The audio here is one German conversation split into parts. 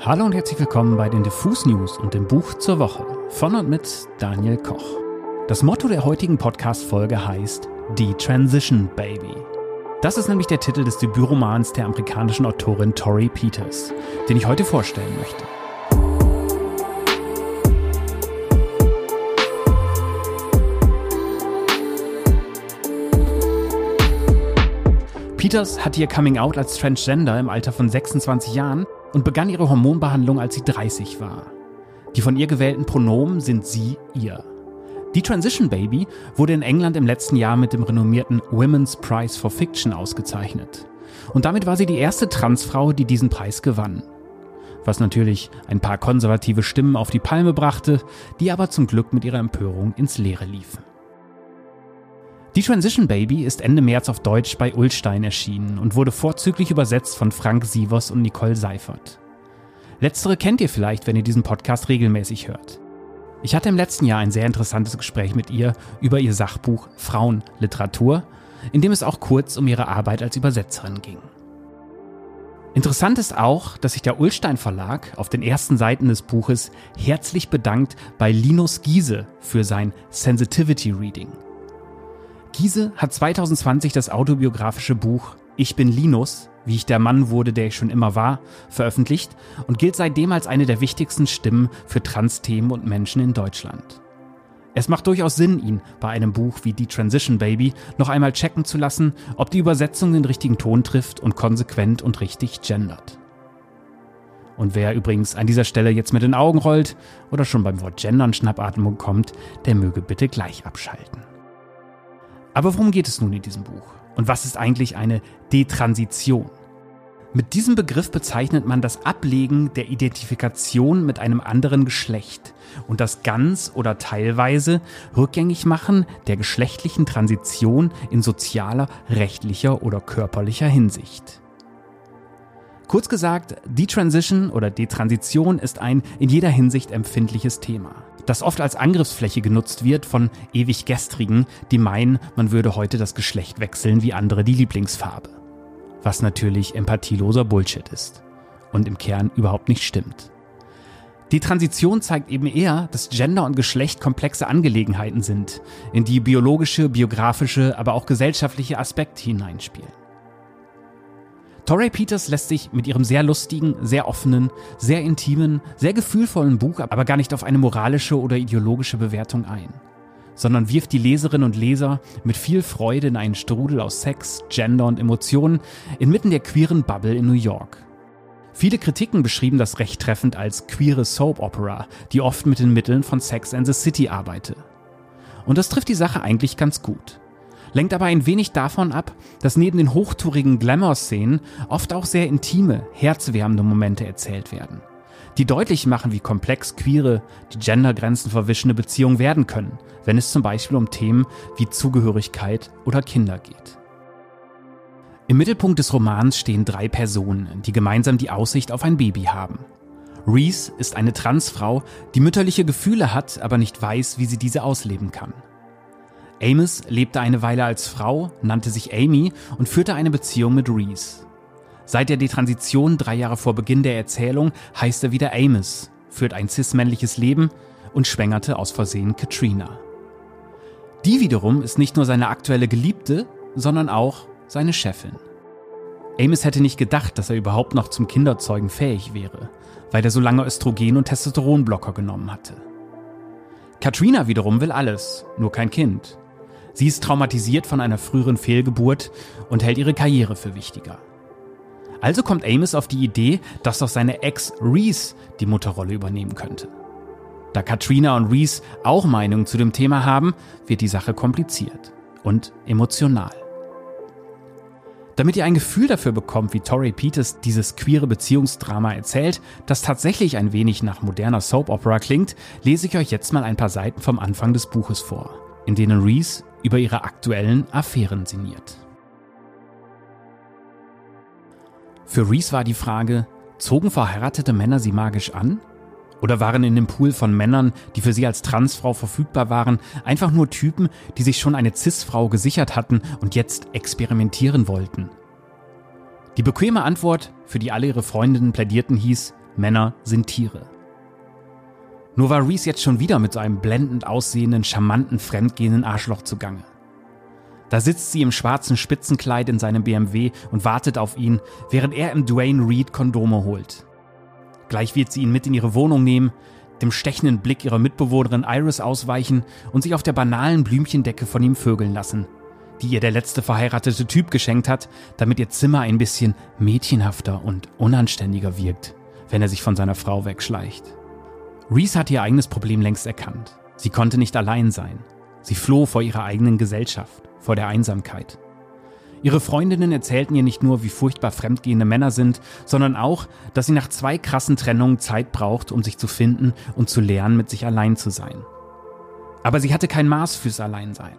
Hallo und herzlich willkommen bei den Diffus News und dem Buch zur Woche von und mit Daniel Koch. Das Motto der heutigen Podcast-Folge heißt Die Transition Baby. Das ist nämlich der Titel des Debütromans der amerikanischen Autorin Tori Peters, den ich heute vorstellen möchte. Peters hatte ihr Coming Out als Transgender im Alter von 26 Jahren und begann ihre Hormonbehandlung, als sie 30 war. Die von ihr gewählten Pronomen sind sie, ihr. Die Transition Baby wurde in England im letzten Jahr mit dem renommierten Women's Prize for Fiction ausgezeichnet. Und damit war sie die erste Transfrau, die diesen Preis gewann. Was natürlich ein paar konservative Stimmen auf die Palme brachte, die aber zum Glück mit ihrer Empörung ins Leere liefen. Die Transition Baby ist Ende März auf Deutsch bei Ullstein erschienen und wurde vorzüglich übersetzt von Frank Sievers und Nicole Seifert. Letztere kennt ihr vielleicht, wenn ihr diesen Podcast regelmäßig hört. Ich hatte im letzten Jahr ein sehr interessantes Gespräch mit ihr über ihr Sachbuch Frauenliteratur, in dem es auch kurz um ihre Arbeit als Übersetzerin ging. Interessant ist auch, dass sich der Ullstein Verlag auf den ersten Seiten des Buches herzlich bedankt bei Linus Giese für sein Sensitivity Reading. Giese hat 2020 das autobiografische Buch Ich bin Linus, wie ich der Mann wurde, der ich schon immer war, veröffentlicht und gilt seitdem als eine der wichtigsten Stimmen für Trans-Themen und Menschen in Deutschland. Es macht durchaus Sinn, ihn bei einem Buch wie Die Transition Baby noch einmal checken zu lassen, ob die Übersetzung den richtigen Ton trifft und konsequent und richtig gendert. Und wer übrigens an dieser Stelle jetzt mit den Augen rollt oder schon beim Wort Gendern Schnappatmung kommt, der möge bitte gleich abschalten. Aber worum geht es nun in diesem Buch? Und was ist eigentlich eine Detransition? Mit diesem Begriff bezeichnet man das Ablegen der Identifikation mit einem anderen Geschlecht und das ganz oder teilweise rückgängig machen der geschlechtlichen Transition in sozialer, rechtlicher oder körperlicher Hinsicht. Kurz gesagt, Detransition oder Detransition ist ein in jeder Hinsicht empfindliches Thema das oft als Angriffsfläche genutzt wird von ewig Gestrigen, die meinen, man würde heute das Geschlecht wechseln wie andere die Lieblingsfarbe. Was natürlich empathieloser Bullshit ist und im Kern überhaupt nicht stimmt. Die Transition zeigt eben eher, dass Gender und Geschlecht komplexe Angelegenheiten sind, in die biologische, biografische, aber auch gesellschaftliche Aspekte hineinspielen. Torrey Peters lässt sich mit ihrem sehr lustigen, sehr offenen, sehr intimen, sehr gefühlvollen Buch aber gar nicht auf eine moralische oder ideologische Bewertung ein, sondern wirft die Leserinnen und Leser mit viel Freude in einen Strudel aus Sex, Gender und Emotionen inmitten der queeren Bubble in New York. Viele Kritiken beschrieben das recht treffend als queere Soap Opera, die oft mit den Mitteln von Sex and the City arbeite. Und das trifft die Sache eigentlich ganz gut lenkt aber ein wenig davon ab, dass neben den hochtourigen Glamour-Szenen oft auch sehr intime, herzwärmende Momente erzählt werden, die deutlich machen, wie komplex queere, die Gendergrenzen verwischende Beziehungen werden können, wenn es zum Beispiel um Themen wie Zugehörigkeit oder Kinder geht. Im Mittelpunkt des Romans stehen drei Personen, die gemeinsam die Aussicht auf ein Baby haben. Reese ist eine Transfrau, die mütterliche Gefühle hat, aber nicht weiß, wie sie diese ausleben kann. Amos lebte eine Weile als Frau, nannte sich Amy und führte eine Beziehung mit Reese. Seit der Detransition drei Jahre vor Beginn der Erzählung heißt er wieder Amos, führt ein cis-männliches Leben und schwängerte aus Versehen Katrina. Die wiederum ist nicht nur seine aktuelle Geliebte, sondern auch seine Chefin. Amos hätte nicht gedacht, dass er überhaupt noch zum Kinderzeugen fähig wäre, weil er so lange Östrogen- und Testosteronblocker genommen hatte. Katrina wiederum will alles, nur kein Kind. Sie ist traumatisiert von einer früheren Fehlgeburt und hält ihre Karriere für wichtiger. Also kommt Amos auf die Idee, dass doch seine Ex Reese die Mutterrolle übernehmen könnte. Da Katrina und Reese auch Meinungen zu dem Thema haben, wird die Sache kompliziert und emotional. Damit ihr ein Gefühl dafür bekommt, wie Torrey Peters dieses queere Beziehungsdrama erzählt, das tatsächlich ein wenig nach moderner Soap Opera klingt, lese ich euch jetzt mal ein paar Seiten vom Anfang des Buches vor, in denen Reese über ihre aktuellen Affären sinniert. Für Reese war die Frage, zogen verheiratete Männer sie magisch an? Oder waren in dem Pool von Männern, die für sie als Transfrau verfügbar waren, einfach nur Typen, die sich schon eine Cis-Frau gesichert hatten und jetzt experimentieren wollten? Die bequeme Antwort, für die alle ihre Freundinnen plädierten, hieß Männer sind Tiere. Nur war Reese jetzt schon wieder mit so einem blendend aussehenden, charmanten, fremdgehenden Arschloch zugange. Da sitzt sie im schwarzen Spitzenkleid in seinem BMW und wartet auf ihn, während er im Dwayne Reed Kondome holt. Gleich wird sie ihn mit in ihre Wohnung nehmen, dem stechenden Blick ihrer Mitbewohnerin Iris ausweichen und sich auf der banalen Blümchendecke von ihm vögeln lassen, die ihr der letzte verheiratete Typ geschenkt hat, damit ihr Zimmer ein bisschen mädchenhafter und unanständiger wirkt, wenn er sich von seiner Frau wegschleicht. Reese hat ihr eigenes Problem längst erkannt. Sie konnte nicht allein sein. Sie floh vor ihrer eigenen Gesellschaft, vor der Einsamkeit. Ihre Freundinnen erzählten ihr nicht nur, wie furchtbar fremdgehende Männer sind, sondern auch, dass sie nach zwei krassen Trennungen Zeit braucht, um sich zu finden und zu lernen, mit sich allein zu sein. Aber sie hatte kein Maß fürs Alleinsein.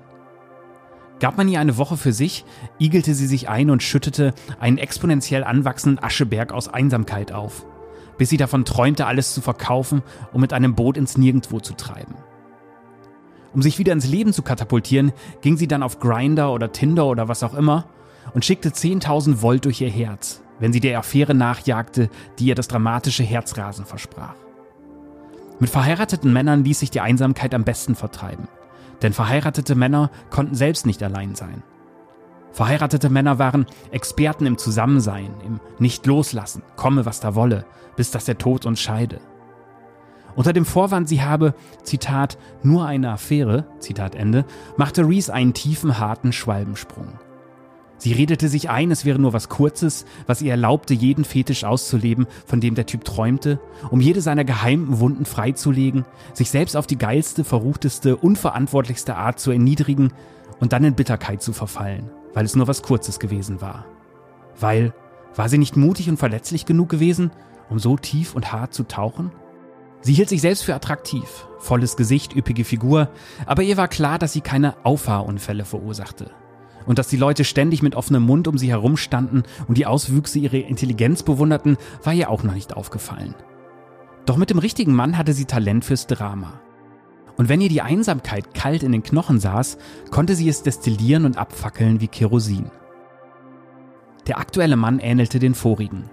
Gab man ihr eine Woche für sich, igelte sie sich ein und schüttete einen exponentiell anwachsenden Ascheberg aus Einsamkeit auf bis sie davon träumte, alles zu verkaufen und mit einem Boot ins Nirgendwo zu treiben. Um sich wieder ins Leben zu katapultieren, ging sie dann auf Grinder oder Tinder oder was auch immer und schickte 10.000 Volt durch ihr Herz, wenn sie der Affäre nachjagte, die ihr das dramatische Herzrasen versprach. Mit verheirateten Männern ließ sich die Einsamkeit am besten vertreiben, denn verheiratete Männer konnten selbst nicht allein sein. Verheiratete Männer waren Experten im Zusammensein, im Nicht-Loslassen, komme was da wolle, bis dass der Tod uns scheide. Unter dem Vorwand, sie habe, Zitat, nur eine Affäre, Zitat Ende, machte Reese einen tiefen, harten Schwalbensprung. Sie redete sich ein, es wäre nur was Kurzes, was ihr erlaubte, jeden Fetisch auszuleben, von dem der Typ träumte, um jede seiner geheimen Wunden freizulegen, sich selbst auf die geilste, verruchteste, unverantwortlichste Art zu erniedrigen und dann in Bitterkeit zu verfallen weil es nur was Kurzes gewesen war. Weil, war sie nicht mutig und verletzlich genug gewesen, um so tief und hart zu tauchen? Sie hielt sich selbst für attraktiv, volles Gesicht, üppige Figur, aber ihr war klar, dass sie keine Auffahrunfälle verursachte. Und dass die Leute ständig mit offenem Mund um sie herumstanden und die Auswüchse ihrer Intelligenz bewunderten, war ihr auch noch nicht aufgefallen. Doch mit dem richtigen Mann hatte sie Talent fürs Drama. Und wenn ihr die Einsamkeit kalt in den Knochen saß, konnte sie es destillieren und abfackeln wie Kerosin. Der aktuelle Mann ähnelte den vorigen.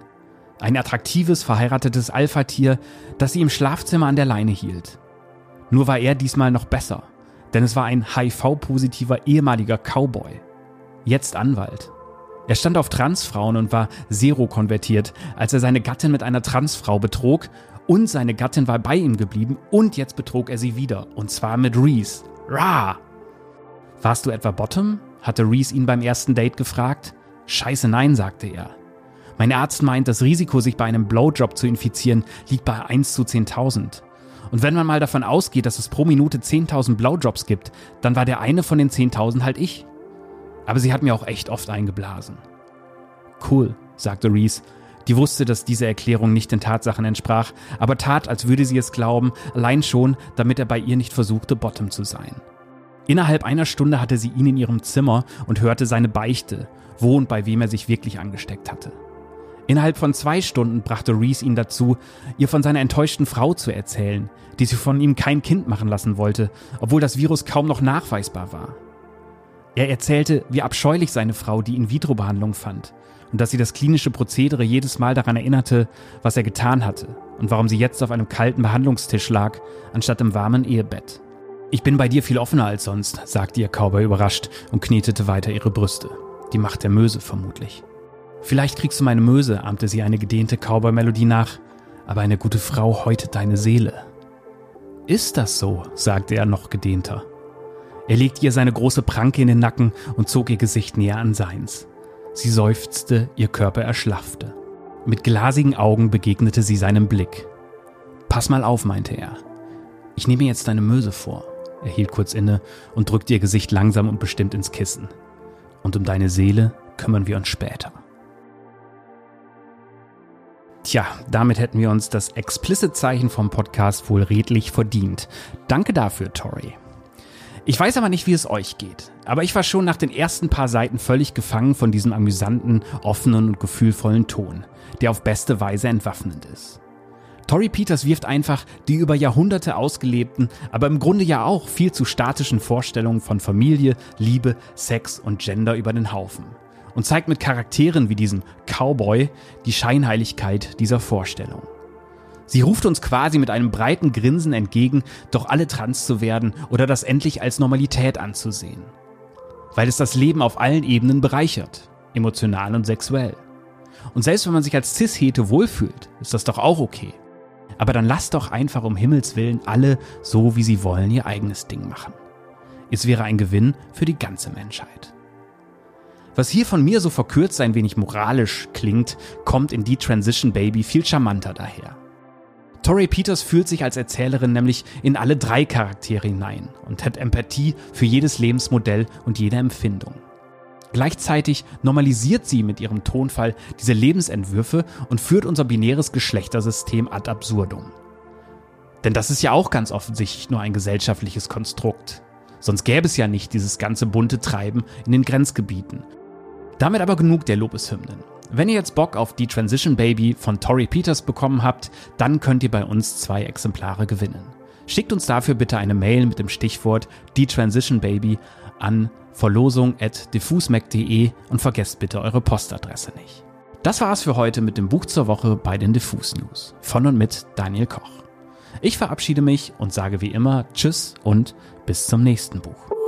Ein attraktives, verheiratetes Alpha-Tier, das sie im Schlafzimmer an der Leine hielt. Nur war er diesmal noch besser, denn es war ein HIV-positiver ehemaliger Cowboy. Jetzt Anwalt. Er stand auf Transfrauen und war Zero-konvertiert, als er seine Gattin mit einer Transfrau betrog und seine Gattin war bei ihm geblieben und jetzt betrog er sie wieder. Und zwar mit Reese. Rah! Warst du etwa Bottom? hatte Reese ihn beim ersten Date gefragt. Scheiße, nein, sagte er. Mein Arzt meint, das Risiko, sich bei einem Blowjob zu infizieren, liegt bei 1 zu 10.000. Und wenn man mal davon ausgeht, dass es pro Minute 10.000 Blowjobs gibt, dann war der eine von den 10.000 halt ich. Aber sie hat mir auch echt oft eingeblasen. Cool, sagte Reese die wusste, dass diese Erklärung nicht den Tatsachen entsprach, aber tat, als würde sie es glauben, allein schon, damit er bei ihr nicht versuchte, Bottom zu sein. Innerhalb einer Stunde hatte sie ihn in ihrem Zimmer und hörte seine Beichte, wo und bei wem er sich wirklich angesteckt hatte. Innerhalb von zwei Stunden brachte Reese ihn dazu, ihr von seiner enttäuschten Frau zu erzählen, die sie von ihm kein Kind machen lassen wollte, obwohl das Virus kaum noch nachweisbar war. Er erzählte, wie abscheulich seine Frau die In-vitro-Behandlung fand und dass sie das klinische Prozedere jedes Mal daran erinnerte, was er getan hatte und warum sie jetzt auf einem kalten Behandlungstisch lag, anstatt im warmen Ehebett. Ich bin bei dir viel offener als sonst, sagte ihr Cowboy überrascht und knetete weiter ihre Brüste. Die Macht der Möse vermutlich. Vielleicht kriegst du meine Möse, ahmte sie eine gedehnte Cowboy-Melodie nach, aber eine gute Frau häutet deine Seele. Ist das so? sagte er noch gedehnter. Er legte ihr seine große Pranke in den Nacken und zog ihr Gesicht näher an seins. Sie seufzte, ihr Körper erschlaffte. Mit glasigen Augen begegnete sie seinem Blick. Pass mal auf, meinte er. Ich nehme jetzt deine Möse vor. Er hielt kurz inne und drückte ihr Gesicht langsam und bestimmt ins Kissen. Und um deine Seele kümmern wir uns später. Tja, damit hätten wir uns das Explicit-Zeichen vom Podcast wohl redlich verdient. Danke dafür, Tori. Ich weiß aber nicht, wie es euch geht. Aber ich war schon nach den ersten paar Seiten völlig gefangen von diesem amüsanten, offenen und gefühlvollen Ton, der auf beste Weise entwaffnend ist. Tori Peters wirft einfach die über Jahrhunderte ausgelebten, aber im Grunde ja auch viel zu statischen Vorstellungen von Familie, Liebe, Sex und Gender über den Haufen und zeigt mit Charakteren wie diesem Cowboy die Scheinheiligkeit dieser Vorstellung. Sie ruft uns quasi mit einem breiten Grinsen entgegen, doch alle trans zu werden oder das endlich als Normalität anzusehen. Weil es das Leben auf allen Ebenen bereichert, emotional und sexuell. Und selbst wenn man sich als Cis-Hete wohlfühlt, ist das doch auch okay. Aber dann lasst doch einfach um Himmels Willen alle so, wie sie wollen, ihr eigenes Ding machen. Es wäre ein Gewinn für die ganze Menschheit. Was hier von mir so verkürzt ein wenig moralisch klingt, kommt in die Transition Baby viel charmanter daher. Tori Peters fühlt sich als Erzählerin nämlich in alle drei Charaktere hinein und hat Empathie für jedes Lebensmodell und jede Empfindung. Gleichzeitig normalisiert sie mit ihrem Tonfall diese Lebensentwürfe und führt unser binäres Geschlechtersystem ad absurdum. Denn das ist ja auch ganz offensichtlich nur ein gesellschaftliches Konstrukt. Sonst gäbe es ja nicht dieses ganze bunte Treiben in den Grenzgebieten. Damit aber genug der Lobeshymnen. Wenn ihr jetzt Bock auf die Transition Baby von Tori Peters bekommen habt, dann könnt ihr bei uns zwei Exemplare gewinnen. Schickt uns dafür bitte eine Mail mit dem Stichwort die Transition Baby an verlosung at diffusmac.de und vergesst bitte eure Postadresse nicht. Das war's für heute mit dem Buch zur Woche bei den Diffus News. Von und mit Daniel Koch. Ich verabschiede mich und sage wie immer Tschüss und bis zum nächsten Buch.